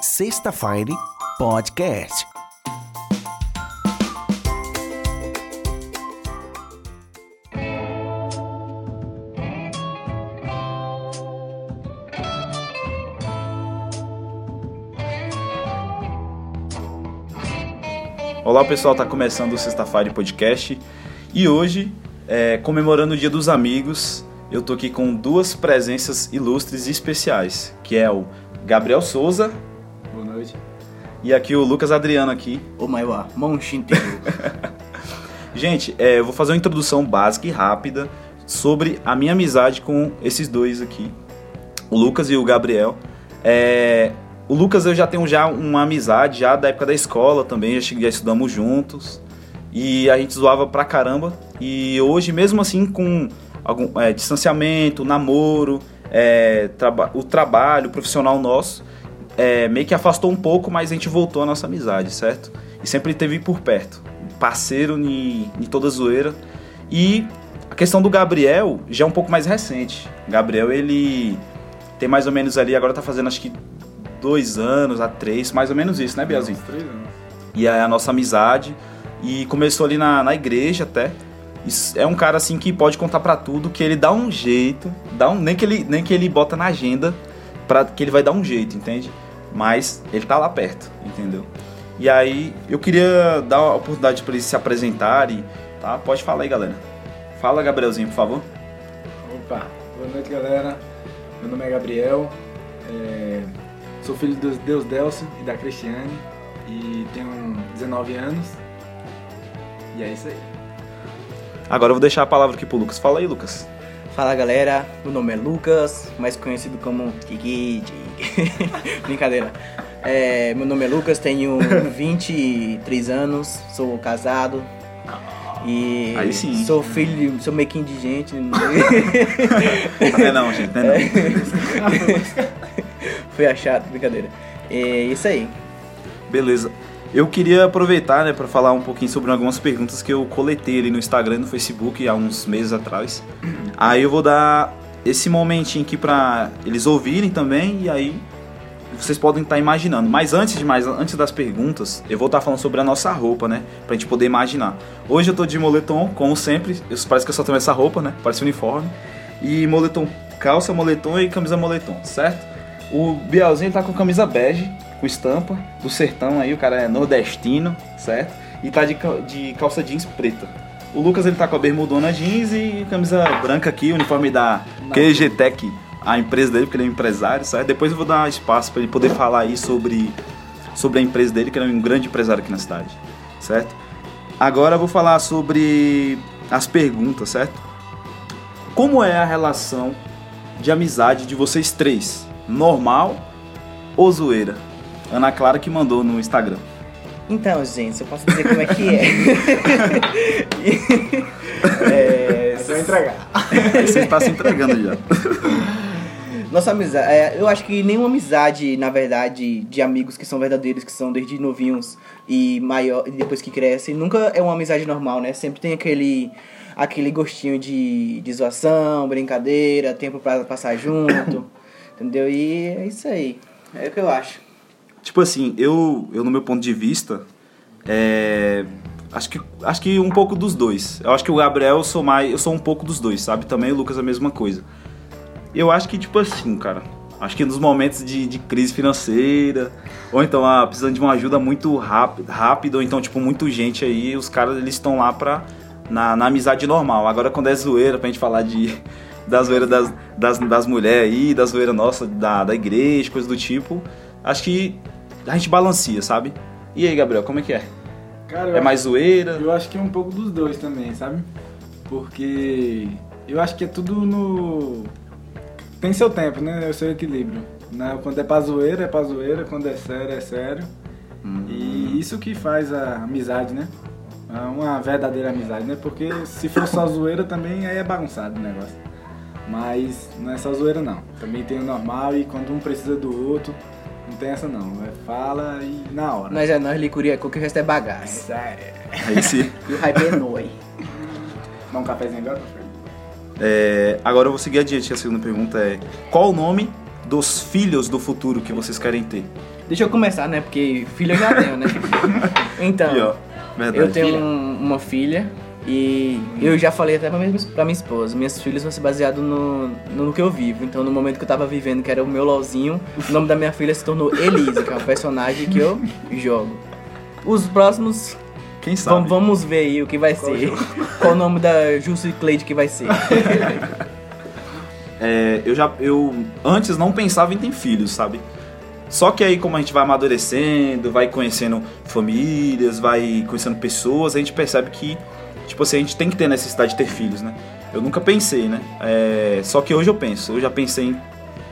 Sexta Fire Podcast. Olá pessoal, tá começando o Sexta-feira Podcast e hoje, é, comemorando o Dia dos Amigos, eu tô aqui com duas presenças ilustres e especiais, que é o Gabriel Souza Boa noite. e aqui o Lucas Adriano aqui. O maior, Monchinteiro. Gente, é, eu vou fazer uma introdução básica e rápida sobre a minha amizade com esses dois aqui, o Lucas e o Gabriel. É, o Lucas eu já tenho já uma amizade já da época da escola também, já, já estudamos juntos e a gente zoava pra caramba. E hoje, mesmo assim, com algum é, distanciamento, namoro, é, traba- o trabalho profissional nosso, é, meio que afastou um pouco, mas a gente voltou a nossa amizade, certo? E sempre teve por perto, parceiro em, toda zoeira. E a questão do Gabriel já é um pouco mais recente. Gabriel, ele tem mais ou menos ali, agora tá fazendo acho que dois anos a três, mais ou menos isso, né, Bielzinho? Três anos. e é a nossa amizade. E começou ali na, na igreja até. É um cara assim que pode contar pra tudo, que ele dá um jeito, dá um, nem, que ele, nem que ele bota na agenda, para que ele vai dar um jeito, entende? Mas ele tá lá perto, entendeu? E aí eu queria dar a oportunidade para eles se apresentarem, tá? Pode falar aí, galera. Fala, Gabrielzinho, por favor. Opa, boa noite galera. Meu nome é Gabriel. é, Sou filho do Deus Delcio e da Cristiane. E tenho 19 anos. E é isso aí. Agora eu vou deixar a palavra aqui pro Lucas. Fala aí, Lucas. Fala galera, meu nome é Lucas, mais conhecido como Kiki. Brincadeira. É, meu nome é Lucas, tenho 23 anos, sou casado. E Aí sim. sou filho, de- sou meio que indigente. Não é não, gente, não é não. Fui achado, brincadeira. É isso aí. Beleza. Eu queria aproveitar, né, para falar um pouquinho sobre algumas perguntas que eu coletei ali no Instagram e no Facebook há uns meses atrás. Aí eu vou dar esse momentinho aqui para eles ouvirem também e aí vocês podem estar imaginando. Mas antes de mais, antes das perguntas, eu vou estar falando sobre a nossa roupa, né, pra gente poder imaginar. Hoje eu tô de moletom, como sempre, eu, parece que eu só tenho essa roupa, né, parece uniforme. E moletom, calça moletom e camisa moletom, certo? O Bielzinho tá com camisa bege, com estampa, do sertão aí, o cara é nordestino, certo? E tá de, de calça jeans preta. O Lucas ele tá com a bermudona jeans e camisa branca aqui, uniforme da QG Tech, a empresa dele, porque ele é um empresário, certo? Depois eu vou dar espaço para ele poder falar aí sobre, sobre a empresa dele, que ele é um grande empresário aqui na cidade, certo? Agora eu vou falar sobre as perguntas, certo? Como é a relação de amizade de vocês três? Normal ou zoeira? Ana Clara que mandou no Instagram. Então, gente, eu posso dizer como é que é. É só entregar. Aí você está se entregando já. Nossa amizade, é, eu acho que nenhuma amizade, na verdade, de amigos que são verdadeiros, que são desde novinhos e maior, depois que crescem, nunca é uma amizade normal, né? Sempre tem aquele aquele gostinho de, de zoação, brincadeira, tempo pra passar junto, entendeu? E é isso aí. É o que eu acho. Tipo assim, eu, eu no meu ponto de vista, é, acho que acho que um pouco dos dois. Eu acho que o Gabriel eu sou mais, eu sou um pouco dos dois, sabe? Também o Lucas a mesma coisa. Eu acho que tipo assim, cara, acho que nos momentos de, de crise financeira, ou então ah, precisando de uma ajuda muito rápida, rápido, ou então tipo muito gente aí, os caras eles estão lá pra na, na amizade normal. Agora quando é zoeira pra gente falar de da zoeira das, das, das mulheres aí, da zoeira nossa, da, da igreja, coisa do tipo, acho que a gente balanceia, sabe? E aí, Gabriel, como é que é? Cara, É mais zoeira? Eu acho que é um pouco dos dois também, sabe? Porque eu acho que é tudo no. Tem seu tempo, né? É o seu equilíbrio. Né? Quando é pra zoeira, é pra zoeira. Quando é sério, é sério. E isso que faz a amizade, né? É Uma verdadeira amizade, né? Porque se for só zoeira também, aí é bagunçado o negócio. Mas não é só zoeira, não. Também tem o normal e quando um precisa do outro, não tem essa não. É fala e na hora. Nós é nós, licuria, que o resto é bagaço. Aí sim. E o hype é noi. Dá um cafezinho agora? É, agora eu vou seguir adiante. A segunda pergunta é: Qual o nome dos filhos do futuro que vocês querem ter? Deixa eu começar, né? Porque filho eu já tenho, né? Então, Aqui, ó. Verdade. eu tenho um- uma filha e eu já falei até pra minha, pra minha esposa, minhas filhas vão ser baseadas no, no que eu vivo. Então, no momento que eu tava vivendo, que era o meu LOLzinho, o nome da minha filha se tornou Elise, que é um personagem que eu jogo. Os próximos, Quem sabe? vamos, vamos ver aí o que vai ser. Qual o nome da Justo e Cleide que vai ser. É, eu já eu antes não pensava em ter filhos, sabe? Só que aí como a gente vai amadurecendo, vai conhecendo famílias, vai conhecendo pessoas, a gente percebe que tipo assim, a gente tem que ter necessidade de ter filhos, né? Eu nunca pensei, né? É, só que hoje eu penso, eu já pensei em,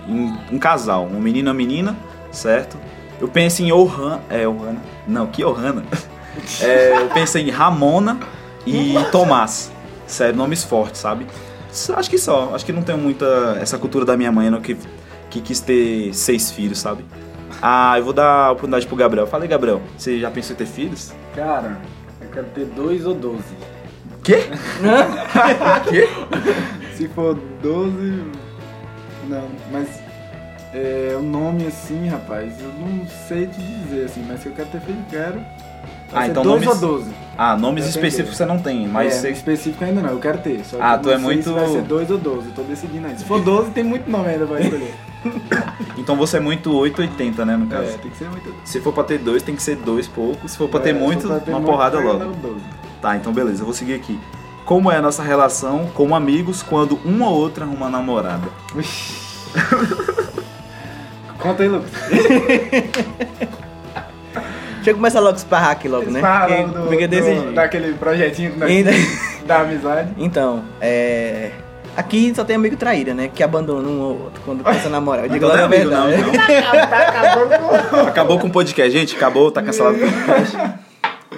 em um casal, um menino e uma menina, certo? Eu penso em Ohana, é Ohana, não, que Ohana? É, eu pensei em Ramona e Tomás, sério, nomes fortes, sabe? Acho que só. Acho que não tenho muita essa cultura da minha mãe, não, que, que quis ter seis filhos, sabe? Ah, eu vou dar a oportunidade pro Gabriel. Falei, Gabriel, você já pensou em ter filhos? Cara, eu quero ter dois ou doze. Quê? Quê? Se for 12. Não, mas. É, o nome assim, rapaz, eu não sei te dizer assim, mas se eu quero ter filho, quero. Vai Ah, então 12 nomes- ou 12. Ah, nomes Eu específicos você não tem, mas é, você... específico ainda não, eu quero ter. Só que Ah, tu é muito- Se vai ser 2 ou 12, eu tô decidindo ainda. Se for 12, tem muito nome ainda pra escolher. Então você é muito 880, né, no caso? é, tem que ser muito. Se for pra ter dois, tem que ser dois poucos. Se for pra ter É, muito, se for pra ter uma muito, porrada logo 12. Tá, então beleza, eu vou seguir aqui. Como é a nossa relação como amigos quando uma ou outra arruma namorada? Conta aí, Lucas. Deixa eu começar logo a esparrar aqui logo, né? Do, porque desse do- daquele projetinho que nós Ainda- da amizade. Então, é. Aqui só tem amigo traíra, né? Que abandona um ou outro quando começa a namorar. Eu digo logo não a é amigo, não, verdade. então. Acabou com o podcast, gente. Acabou, tá cancelado o podcast.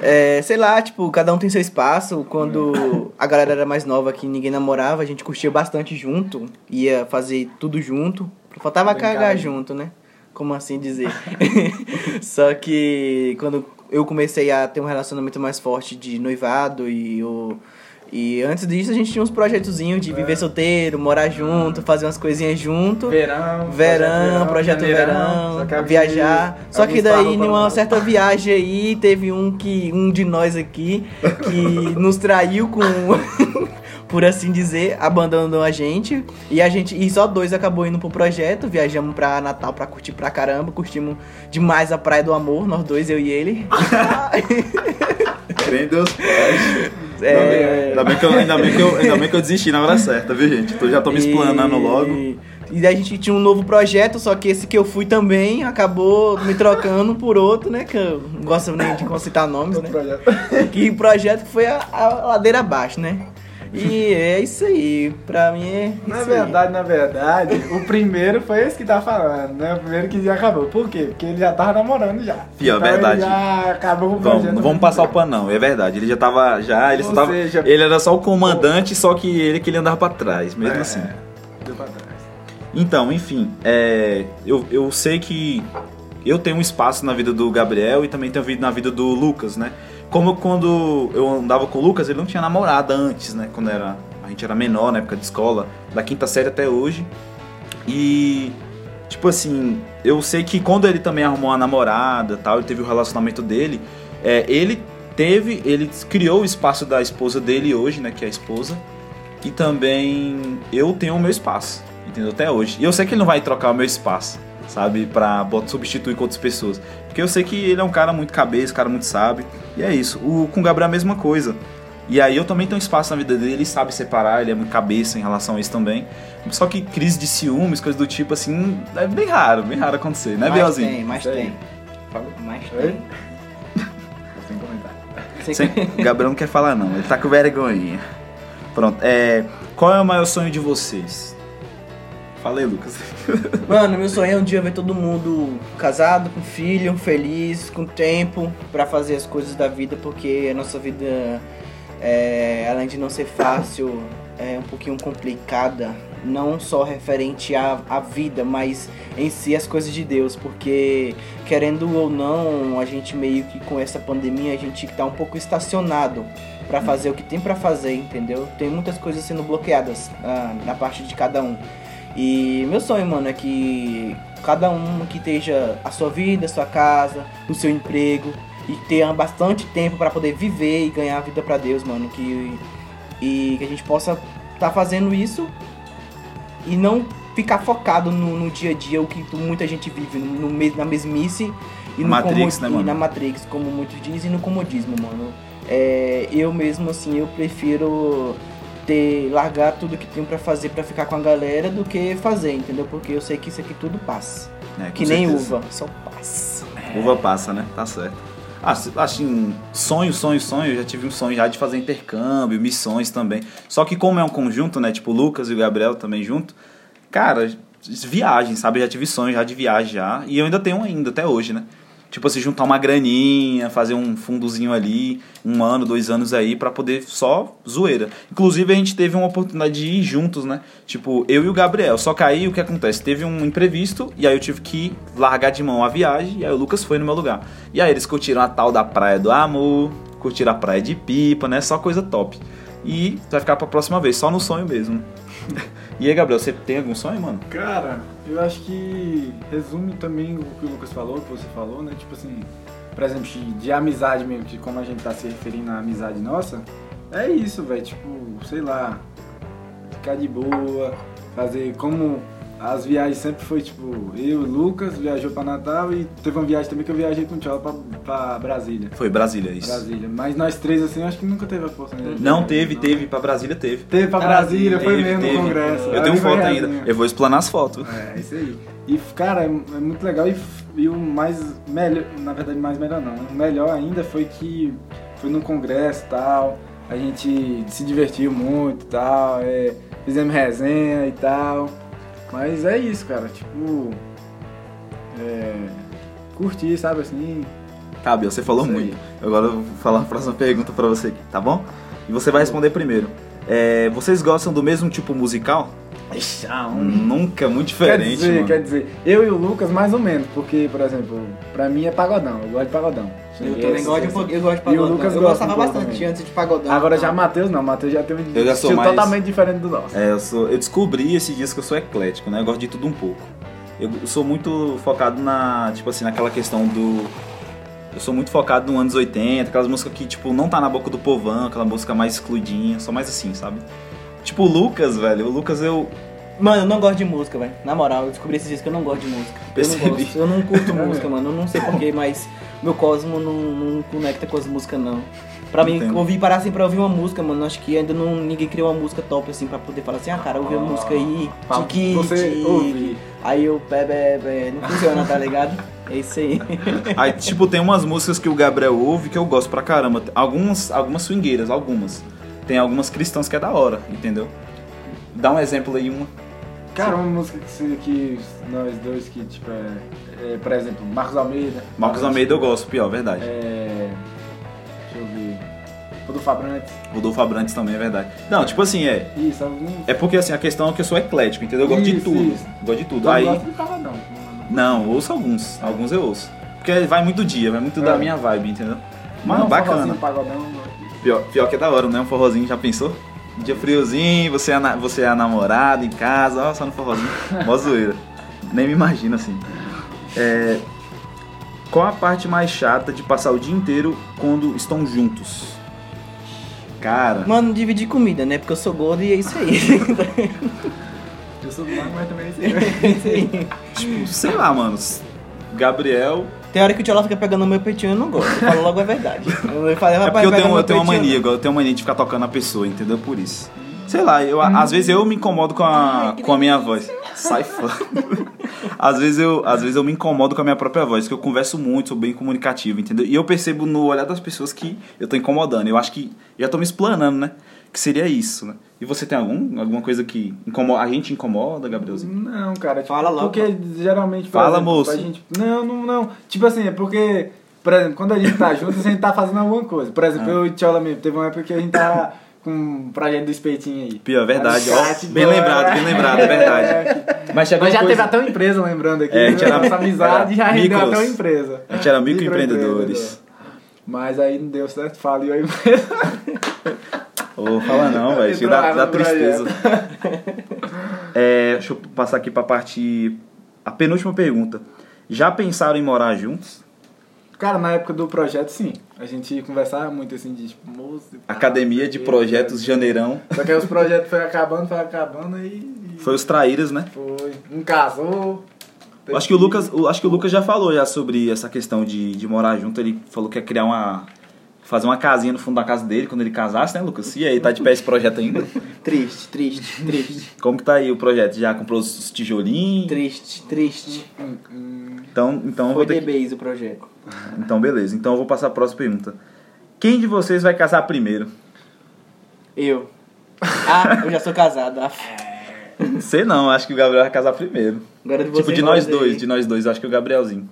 É, sei lá, tipo, cada um tem seu espaço. Quando a galera era mais nova que ninguém namorava, a gente curtia bastante junto. Ia fazer tudo junto. Faltava Brincar cagar junto. junto, né? Como assim dizer? Só que quando eu comecei a ter um relacionamento mais forte de noivado e o. E antes disso a gente tinha uns projetozinhos de viver solteiro, morar junto, fazer umas coisinhas junto. Verão, Verão, projeto verão, viajar. Só que daí, numa certa viagem aí, teve um que um de nós aqui que nos traiu com, por assim dizer, abandonou a gente. E a gente, e só dois acabou indo pro projeto. Viajamos pra Natal pra curtir pra caramba, curtimos demais a Praia do Amor, nós dois, eu e ele. Crê em Deus. É, Ainda bem, que eu, ainda, bem que eu, ainda bem que eu desisti na hora certa, viu, gente? Tô, já tô me explanando E- logo. E daí a gente tinha um novo projeto, só que esse que eu fui também acabou me trocando por outro, né? Que eu não gosto nem de citar nomes, né? Que projeto que foi a, a ladeira abaixo, né? E é isso aí. Pra mim é. Na isso aí. verdade, na verdade, o primeiro foi esse que tá falando, né? O primeiro que já acabou. Por quê? Porque ele já tava namorando já. Fio, é Então verdade. Ele já acabou com o Vamos, projeto. não vamos passar o pano, não. É verdade. Ele já tava. Já, ele, só Ou tava, seja, ele era só o comandante, só que ele que ele andava pra trás, mesmo É. assim. Deu pra trás. Então, enfim, é, eu, eu sei que eu tenho um espaço na vida do Gabriel e também tenho na vida do Lucas, né? Como quando eu andava com o Lucas, ele não tinha namorada antes, né? Quando era, a gente era menor, na época de escola, da quinta série até hoje. E, tipo assim, eu sei que quando ele também arrumou uma namorada tal, ele teve o relacionamento dele, é, ele teve, ele criou o espaço da esposa dele hoje, né? Que é a esposa. E também eu tenho o meu espaço, entendeu? Até hoje. E eu sei que ele não vai trocar o meu espaço, sabe? Pra substituir com outras pessoas. Porque eu sei que ele é um cara muito cabeça, um cara muito sábio. E é isso. O, com o Gabriel é a mesma coisa. E aí eu também tenho espaço na vida dele, ele sabe separar, ele é muito cabeça em relação a isso também. Só que crise de ciúmes, coisas do tipo assim, é bem raro, bem raro acontecer, né, mas Bielzinho? tem, mas tem. Falou? Mas tem. Sem comentar. Sem- Gabriel não quer falar não, ele tá com vergonhinha. Pronto, é, qual é o maior sonho de vocês? Fala aí, Lucas. Mano, meu sonho é um dia ver todo mundo casado, com filho, feliz, com tempo pra fazer as coisas da vida, porque a nossa vida, é, além de não ser fácil, é um pouquinho complicada. Não só referente à, à vida, mas em si as coisas de Deus, porque querendo ou não, a gente meio que com essa pandemia a gente tá um pouco estacionado pra fazer o que tem pra fazer, entendeu? Tem muitas coisas sendo bloqueadas ah, na parte de cada um. E meu sonho, mano, é que cada um que esteja a sua vida, a sua casa, o seu emprego e tenha bastante tempo pra poder viver e ganhar a vida pra Deus, mano, que e que a gente possa estar fazendo isso e não ficar focado no, no dia a dia, o que muita gente vive, no, no na mesmice e no Matrix, né, mano? na Matrix, como muitos dizem, e no comodismo, mano. É, eu mesmo, assim, eu prefiro ter largar tudo que tenho pra fazer pra ficar com a galera do que fazer, entendeu? Porque eu sei que isso aqui tudo passa. É, que nem certeza. uva, só passa. Uva passa, né? Tá certo. Ah, assim, sonho, sonho, sonho. Eu já tive um sonho já de fazer intercâmbio, missões também. Só que como é um conjunto, né? Tipo, o Lucas e o Gabriel também junto. Cara, viagem, sabe? Eu já tive sonho já de já. E eu ainda tenho ainda, até hoje, né? Tipo assim, juntar uma graninha, fazer um fundozinho ali, um ano, dois anos aí, pra poder só zoeira. Inclusive, a gente teve uma oportunidade de ir juntos, né? Tipo, eu e o Gabriel. Só que aí o que acontece? Teve um imprevisto, e aí eu tive que largar de mão a viagem, e aí o Lucas foi no meu lugar. E aí eles curtiram a tal da Praia do Amor, curtiram a Praia de Pipa, né? Só coisa top. E vai ficar pra próxima vez, só no sonho mesmo. E aí, Gabriel, você tem algum sonho, mano? Cara, eu acho que resume também o que o Lucas falou, o que você falou, né? Tipo assim, por exemplo, de, de amizade mesmo, que como a gente tá se referindo à amizade nossa, é isso, velho. Tipo, sei lá, ficar de boa, fazer como as viagens sempre foi, tipo, eu e o Lucas viajou pra Natal e teve uma viagem também que eu viajei com o Tchau pra, pra Brasília. Foi Brasília, isso. Brasília. Mas nós três, assim, acho que nunca teve a oportunidade. de Não, viajar, teve, não. teve. Pra Brasília teve. Teve pra Brasília, foi Teve, mesmo teve. no congresso. Eu tenho foi foto ainda. reazinha. Eu vou explanar as fotos. É, isso aí. E, cara, é, é muito legal e, e o mais melhor, na verdade, mais melhor não. O melhor ainda foi que foi num congresso e tal, a gente se divertiu muito e tal, é, fizemos resenha e tal. Mas é isso, cara, tipo. É, curtir, sabe assim? Tá, Biel, você falou muito. Agora eu vou falar a próxima pergunta pra você aqui, tá bom? E você vai responder primeiro. É, vocês gostam do mesmo tipo musical? Ixi, ah, Nunca, muito Quer diferente, dizer, mano. quer dizer, eu e o Lucas mais ou menos, porque, por exemplo, pra mim é pagodão, eu gosto de pagodão. Eu também Esse- gosto de, esse- um eu gosto de E o pagodão. Lucas eu gosta gostava um bastante também. antes de pagodão. Agora já então- Matheus não, Matheus já tem um Eu já sou estilo mais- totalmente diferente do nosso. É, eu, sou, eu descobri esses dias que eu sou eclético, né? Eu gosto de tudo um pouco. Eu sou muito focado na, tipo assim, naquela questão do... Eu sou muito focado no anos 80, aquelas músicas que, tipo, não tá na boca do povão, aquela música mais excluidinha, só mais assim, sabe? Tipo, o Lucas, velho, o Lucas eu... Mano, eu não gosto de música, velho. Na moral, eu descobri esses dias que eu não gosto de música. Eu Percebi. não gosto. Eu não curto música, mano. Eu não sei porquê, mas meu cosmo não, não conecta com as músicas, não. Pra mim, Entendo. ouvir parar assim pra ouvir uma música, mano, acho que ainda não, ninguém criou uma música top assim pra poder falar assim, ah, cara, ouvi uma música aí, tiki, você tiki. ouvir. Aí eu, bé, bé, não funciona, tá ligado? É isso aí. Aí, tipo, tem umas músicas que o Gabriel ouve que eu gosto pra caramba. Algumas, algumas swingueiras, algumas. Tem algumas cristãs que é da hora, entendeu? Dá um exemplo aí, uma. Cara, uma música que, que nós dois, que tipo é, é, por exemplo, Marcos Almeida. Marcos Almeida eu gosto, pior, verdade. É. Deixa eu ver. O do Fabrantes. Rodolfo Abrantes também é verdade. Não, tipo assim, é. Isso, algum. É porque assim, a questão é que eu sou eclético, entendeu? Eu gosto de Isso, tudo. isso. Gosto de tudo. Eu Aí. gosto de pagodão. Não, ouço alguns. Alguns eu ouço. Porque vai muito dia, vai muito da É. minha vibe, entendeu? Mas Não, bacana. Pagodão. Pior, pior que é da hora, né? Um forrozinho, já pensou? Um dia friozinho, você é, na- você é a namorada em casa, ó, só no forrozinho. Mó zoeira. Nem me imagino assim. É, qual a parte mais chata de passar o dia inteiro quando estão juntos? Cara, Mano, dividir comida, né? Porque eu sou gordo e é isso aí. Eu sou magro, mas também sei. é isso aí. tipo, sei lá, mano. Gabriel. Tem hora que o Tiola fica pegando no meu peitinho e eu não gosto. Eu falo logo a verdade. Eu falei, É porque eu tenho, eu tenho uma mania, eu tenho uma mania de ficar tocando a pessoa, entendeu? Por isso. Sei lá, eu, às vezes eu me incomodo com a, Ai, que com a minha voz. Sai fora. às, vezes eu, às vezes eu me incomodo com a minha própria voz, porque eu converso muito, sou bem comunicativo, entendeu? E eu percebo no olhar das pessoas que eu tô incomodando. Eu acho que já tô me explanando, né? Que seria isso, né? E você tem algum, alguma coisa que incomoda, a gente incomoda, Gabrielzinho? Não, cara, tipo, Fala logo. Porque geralmente. Fala, exemplo, moço. a gente, não, não, não. Tipo assim, é porque. Por exemplo, quando a gente tá junto, a gente tá fazendo alguma coisa. Por exemplo, Ah. eu e o Tchola mesmo, teve uma época que a gente tava com um projeto do espetinho aí. Pior, é verdade. Ó, bem lembrado, bem lembrado, é verdade. Mas chegou Mas já uma teve coisa- até uma empresa lembrando aqui. É, a né? gente era- Nossa amizade já era rendeu micros. até uma empresa. A gente era microempreendedores. Microempreendedor. Mas aí não deu certo, faliu a empresa. Ô, fala não, velho. Chega da, Entrou da água no tristeza. É, deixa eu passar aqui pra parte. A penúltima pergunta. Já pensaram em morar juntos? Cara, na época do projeto, sim. A gente conversava muito assim de tipo, moço. Academia de Projetos né? Janeirão. Só que aí os projetos foram acabando, foi acabando e. Foi os traíras, né? Foi. Um casou. Acho que o Lucas, acho que o Lucas já falou já sobre essa questão de, de morar junto. Ele falou que ia criar uma. Fazer uma casinha no fundo da casa dele quando ele casasse, né, Lucas? E aí, tá de pé esse projeto ainda? Triste, triste, triste. Como que tá aí o projeto? Já comprou os tijolinhos? Triste, triste. Hum, hum. Então, então, Foi ter Base o projeto. então, beleza. Então eu vou passar a próxima pergunta. Quem de vocês vai casar primeiro? Eu. Ah, eu já sou casado. Ah, Sei não, acho que o Gabriel vai casar primeiro. Agora de Tipo, você de nós dois aí. de nós dois, acho que o Gabrielzinho.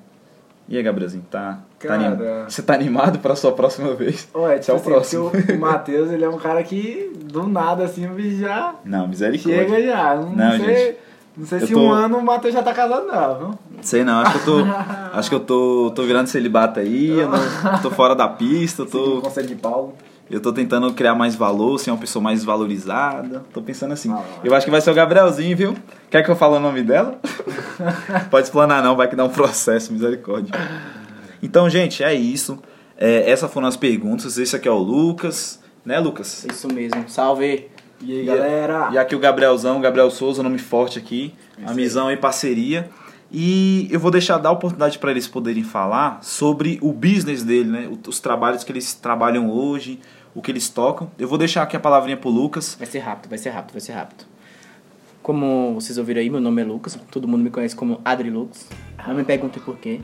E aí, Gabrielzinho, tá, tá animado? Você tá animado pra sua próxima vez? Ué, é tipo o assim, próximo. porque o, o Matheus, ele é um cara que do nada assim, o já Não, misericórdia. chega já. Não, Não, sei, gente. não sei se tô- um ano o Matheus já tá casado, não? Sei não, acho que eu tô. acho que eu tô, tô virando celibato aí, eu não, tô fora da pista, eu o tô, conselho de Paulo. Eu tô tentando criar mais valor, ser uma pessoa mais valorizada. Tô pensando assim. Ah, Eu acho que vai ser o Gabrielzinho, viu? Quer que eu fale o nome dela? Pode explanar não, vai que dá um processo, misericórdia. Então, gente, é isso. É, essas foram as perguntas. Esse aqui é o Lucas, né, Lucas? Isso mesmo. Salve. E aí, E- galera? E aqui o Gabrielzão, Gabriel Souza, nome forte aqui. Amizão e parceria. E eu vou deixar dar a oportunidade para eles poderem falar sobre o business dele, né? Os trabalhos que eles trabalham hoje, o que eles tocam. Eu vou deixar aqui a palavrinha pro Lucas. Vai ser rápido, vai ser rápido, vai ser rápido. Como vocês ouviram aí, meu nome é Lucas. Todo mundo me conhece como Adri Lucas. Não me perguntem por quê.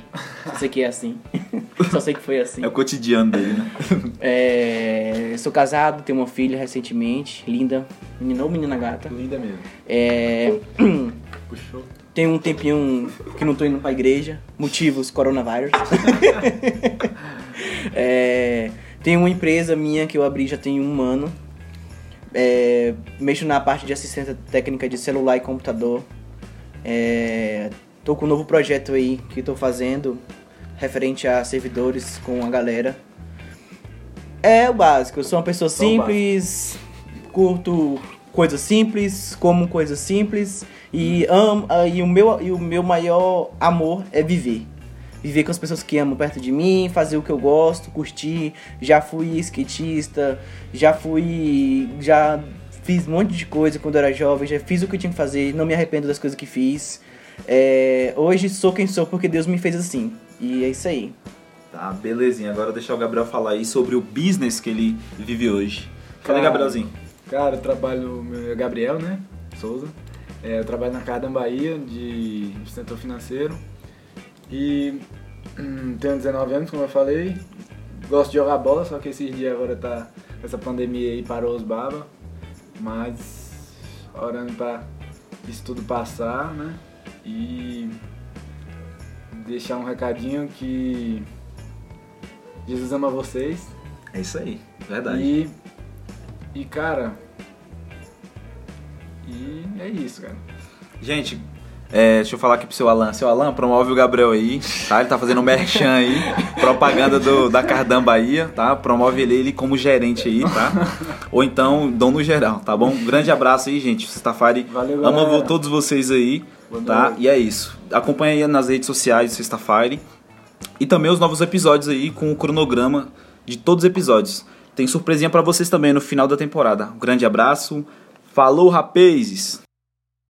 Só sei que é assim. Só sei que foi assim. É o cotidiano dele, né? É, sou casado, tenho uma filha recentemente, linda. Menina ou menina gata. Linda mesmo. É, Puxou. Tenho um tempinho que não tô indo pra igreja. Motivos, coronavírus. É, tenho uma empresa minha que eu abri já tem um ano. É, mexo na parte de assistência técnica de celular e computador. É, tô com um novo projeto aí que tô fazendo referente a servidores com a galera. É o básico, eu sou uma pessoa o simples, curto coisas simples, como coisas simples e amo ah, e o meu e o meu maior amor é viver. Viver com as pessoas que amam perto de mim, fazer o que eu gosto, curtir. Já fui skatista, já fui. Já fiz um monte de coisa quando eu era jovem, já fiz o que eu tinha que fazer, não me arrependo das coisas que fiz. É, hoje sou quem sou porque Deus me fez assim. E é isso aí. Tá, belezinha. Agora deixar o Gabriel falar aí sobre o business que ele vive hoje. Cadê, Cara, Gabrielzinho? Cara, eu trabalho, meu é Gabriel, né? Souza. É, eu trabalho na Cardam Bahia, de setor financeiro. E hum, tenho 19 anos, como eu falei. Gosto de jogar bola, só que esses dias agora tá. Essa pandemia aí parou os baba. Mas orando pra isso tudo passar, né? E deixar um recadinho que Jesus ama vocês. É isso aí, verdade. E, e cara. E é isso, cara. Gente, é, deixa eu falar aqui pro seu Alan. Seu Alan, promove o Gabriel aí, tá? Ele tá fazendo um merchan aí, propaganda do, da Cardan Bahia, tá? Promove ele, ele como gerente aí, tá? Ou então, dono geral, tá bom? Um grande abraço aí, gente. Sexta-feira. Valeu, Amo galera. todos vocês aí, Boa tá? noite. E é isso. Acompanha aí nas redes sociais do Sexta-feira. E também os novos episódios aí com o cronograma de todos os episódios. Tem surpresinha pra vocês também no final da temporada. Um grande abraço. Falou, rapazes!